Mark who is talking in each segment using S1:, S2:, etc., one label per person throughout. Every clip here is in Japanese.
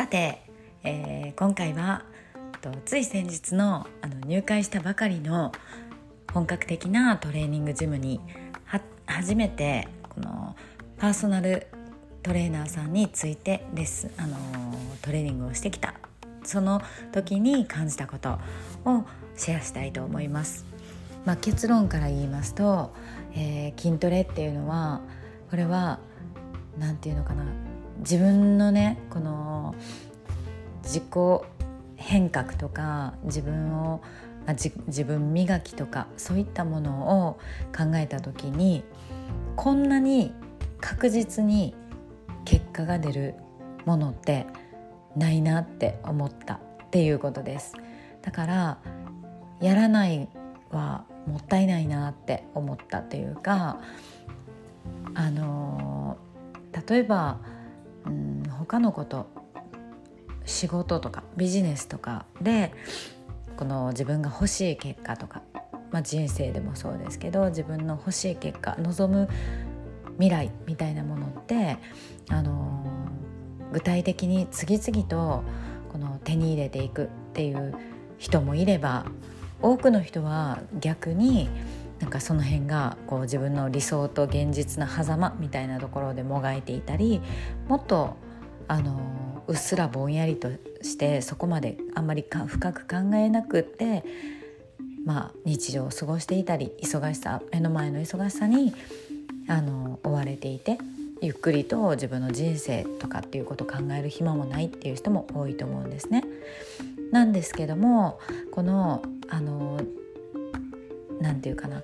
S1: さて、えー、今回はとつい先日のあの入会したばかりの本格的なトレーニングジムに初めてこのパーソナルトレーナーさんについてレッスン、あのトレーニングをしてきたその時に感じたことをシェアしたいと思います。まあ、結論から言いますと、えー、筋トレっていうのはこれは何て言うのかな自分のねこの自己変革とか自分を自分磨きとかそういったものを考えた時にこんなに確実に結果が出るものってないなって思ったっていうことです。だからやらないはもったいないなって思ったというかあの例えば、うん、他のこと仕事とかビジネスとかでこの自分が欲しい結果とか、まあ、人生でもそうですけど自分の欲しい結果望む未来みたいなものってあの具体的に次々とこの手に入れていくっていう人もいれば多くの人は逆になんかその辺がこう自分の理想と現実の狭間みたいなところでもがいていたりもっとあのうっすらぼんやりとしてそこまであんまり深く考えなくって、まあ、日常を過ごしていたり忙しさ目の前の忙しさにあの追われていてゆっくりと自分の人生とかっていうことを考える暇もないっていう人も多いと思うんですね。なんですけどもこのあの何て言うかな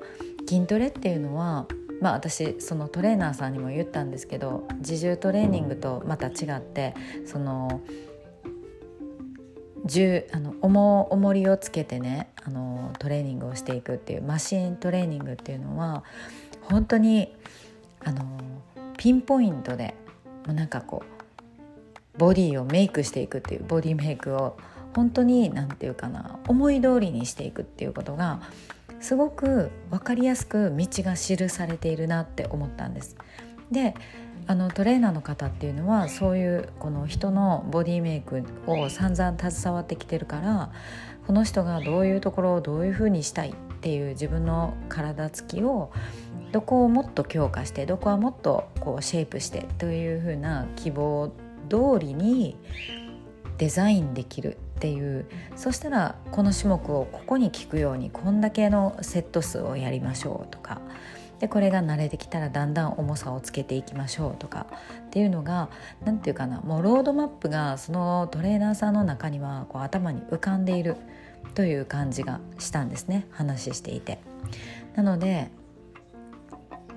S1: 筋トレっていうのはまあ私そのトレーナーさんにも言ったんですけど自重トレーニングとまた違ってその重あの重重りをつけてねあのトレーニングをしていくっていうマシントレーニングっていうのは本当にあのピンポイントでもうなんかこうボディをメイクしていくっていうボディメイクを本当に何て言うかな思い通りにしていくっていうことがすごく分かりやすく道が記されているなって思ったんです。であのトレーナーの方っていうのはそういうこの人のボディメイクを散々携わってきてるからこの人がどういうところをどういうふうにしたいっていう自分の体つきをどこをもっと強化してどこはもっとこうシェイプしてというふうな希望通りにデザインできるっていう。そしたらこの種目をここに効くようにこんだけのセット数をやりましょうとか。でこれが慣れてきたらだんだん重さをつけていきましょうとか。っていうのが何て言うかな。もうロードマップがそのトレーナーさんの中にはこう頭に浮かんでいる。という感じがしたんですね。話していて。なので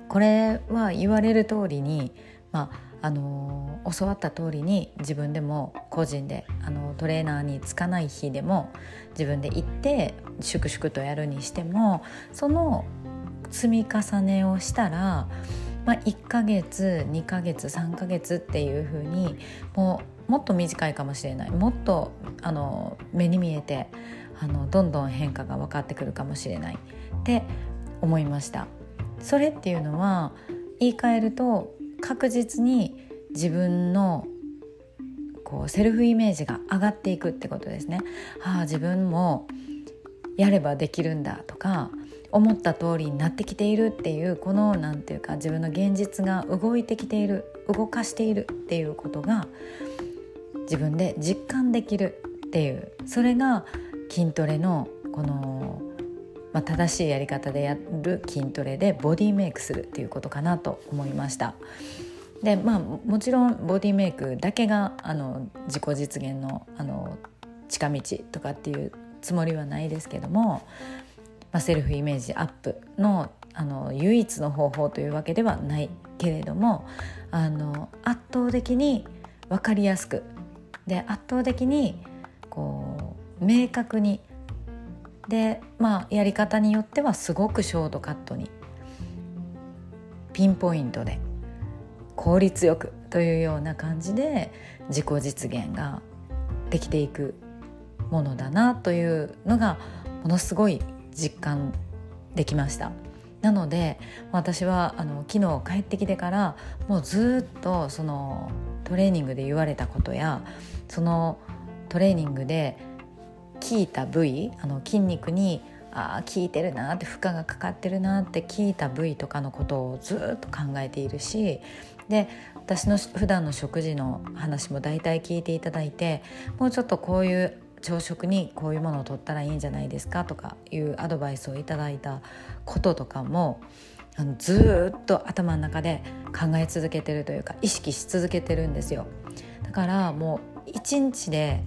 S1: これは言われる通りに、まああの教わった通りに自分でも個人であのトレーナーにつかない日でも自分で行って粛々とやるにしてもその積み重ねをしたら、まあ、1ヶ月2ヶ月3ヶ月っていう風にもうもっと短いかもしれないもっとあの目に見えてあのどんどん変化が分かってくるかもしれないって思いました。それっていうのは言い換えると確実に自分のこうセルフイメージが上がっていくってことですね。ああ自分もやればできるんだとか思った通りになってきているっていうこの何て言うか自分の現実が動いてきている動かしているっていうことが自分で実感できるっていうそれが筋トレのこのまあ、正しいやり方でやる筋トレでボディメイクするっていうことかなと思いました。でまあもちろんボディメイクだけがあの自己実現のあの近道とかっていうつもりはないですけども、まあ、セルフイメージアップのあの唯一の方法というわけではないけれどもあの圧倒的に分かりやすくで圧倒的にこう明確にでまあやり方によってはすごくショートカットにピンポイントで効率よくというような感じで自己実現ができていくものだなというのがものすごい実感できました。なので私はあの昨日帰ってきてからもうずっとそのトレーニングで言われたことやそのトレーニングで効いた部位あの筋肉にあ効いてるなって負荷がかかってるなって効いた部位とかのことをずっと考えているしで私の普段の食事の話も大体聞いていただいてもうちょっとこういう朝食にこういうものを取ったらいいんじゃないですかとかいうアドバイスをいただいたこととかもあのずっと頭の中で考え続けてるというか意識し続けてるんですよ。だからもう一日で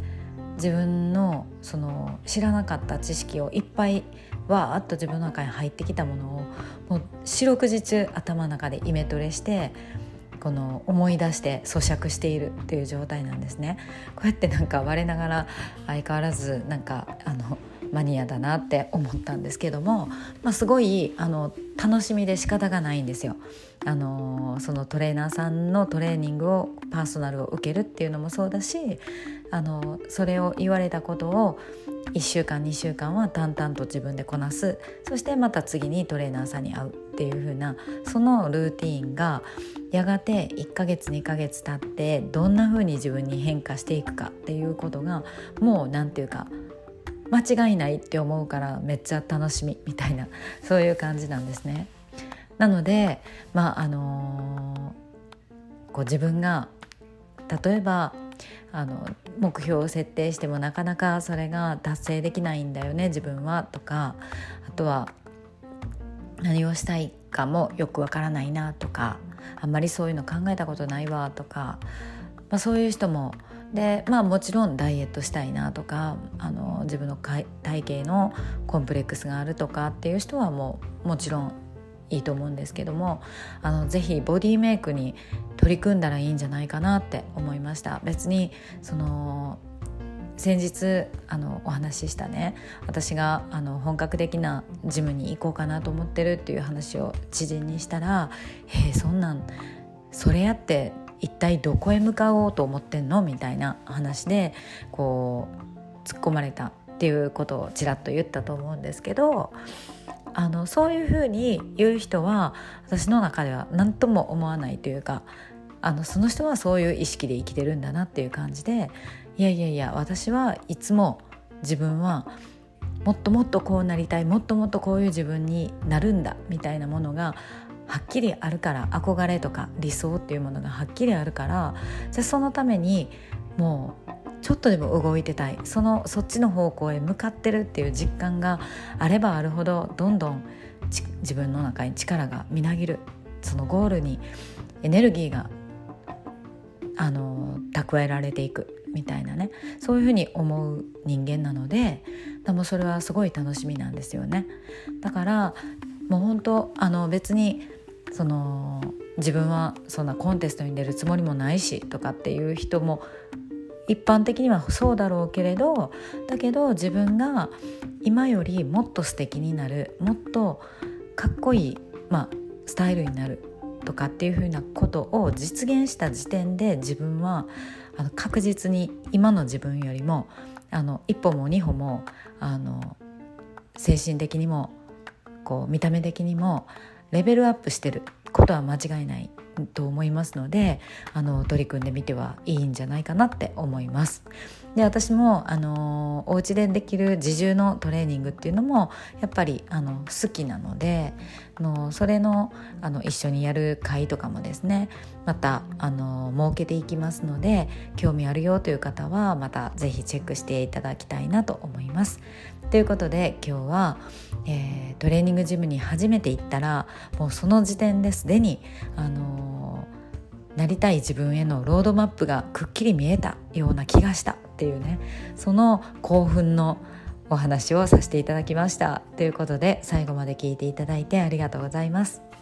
S1: 自分のその知らなかった知識をいっぱいわーっと自分の中に入ってきたものをもう四六時中頭の中でイメトレしてこの思い出して咀嚼しているっていう状態なんですね。こうやってなんか我ながら相変わらずなんかあのマニアだなって思ったんですけども、まあ、すごいあの楽しみで仕方がないんですよ。あのそのトレーナーさんのトレーニングをパーソナルを受けるっていうのもそうだしあのそれを言われたことを1週間2週間は淡々と自分でこなすそしてまた次にトレーナーさんに会うっていう風なそのルーティンがやがて1ヶ月2ヶ月経ってどんな風に自分に変化していくかっていうことがもう何て言うか間違いないって思うからめっちゃ楽しみみたいなそういう感じなんですね。なのでまああのー、こう自分が例えばあの目標を設定してもなかなかそれが達成できないんだよね自分はとかあとは何をしたいかもよくわからないなとかあんまりそういうの考えたことないわとか、まあ、そういう人もでまあもちろんダイエットしたいなとかあの自分の体型のコンプレックスがあるとかっていう人はもうもちろんいいと思うんですけどもあのぜひボディメイクに取り組んだらいいんじゃないかなって思いました別にその先日あのお話ししたね私があの本格的なジムに行こうかなと思ってるっていう話を知人にしたら「え、そんなんそれやって一体どこへ向かおうと思ってんの?」みたいな話でこう突っ込まれたっていうことをちらっと言ったと思うんですけどあのそういうふうに言う人は私の中では何とも思わないというかあのその人はそういう意識で生きてるんだなっていう感じでいやいやいや私はいつも自分はもっともっとこうなりたいもっともっとこういう自分になるんだみたいなものがはっきりあるから憧れとか理想っていうものがはっきりあるからじゃあそのためにもうちょっとでも動いてたい。そのそっちの方向へ向かってるっていう実感があればあるほどどんどん自分の中に力がみなぎる。そのゴールにエネルギーがあの蓄えられていく。みたいなね。そういうふうに思う人間なのででもそれはすごい楽しみなんですよね。だからもう本当あの別にその自分はそんなコンテストに出るつもりもないしとかっていう人も一般的にはそうだろうけれどだけど自分が今よりもっと素敵になるもっとかっこいい、まあ、スタイルになるとかっていうふうなことを実現した時点で自分はあの確実に今の自分よりもあの一歩も二歩もあの精神的にもこう見た目的にもレベルアップしてることは間違いない。と思いますのであの取り組んでみてはいいんじゃないかなって思います。で私もあのお家でできる自重のトレーニングっていうのもやっぱりあの好きなのであのそれのあの一緒にやる会とかもですねまたあの設けていきますので興味あるよという方はまた是非チェックしていただきたいなと思います。ということで今日は、えー、トレーニングジムに初めて行ったらもうその時点ですでにあのなりたい自分へのロードマップがくっきり見えたような気がしたっていうねその興奮のお話をさせていただきましたということで最後まで聞いていただいてありがとうございます。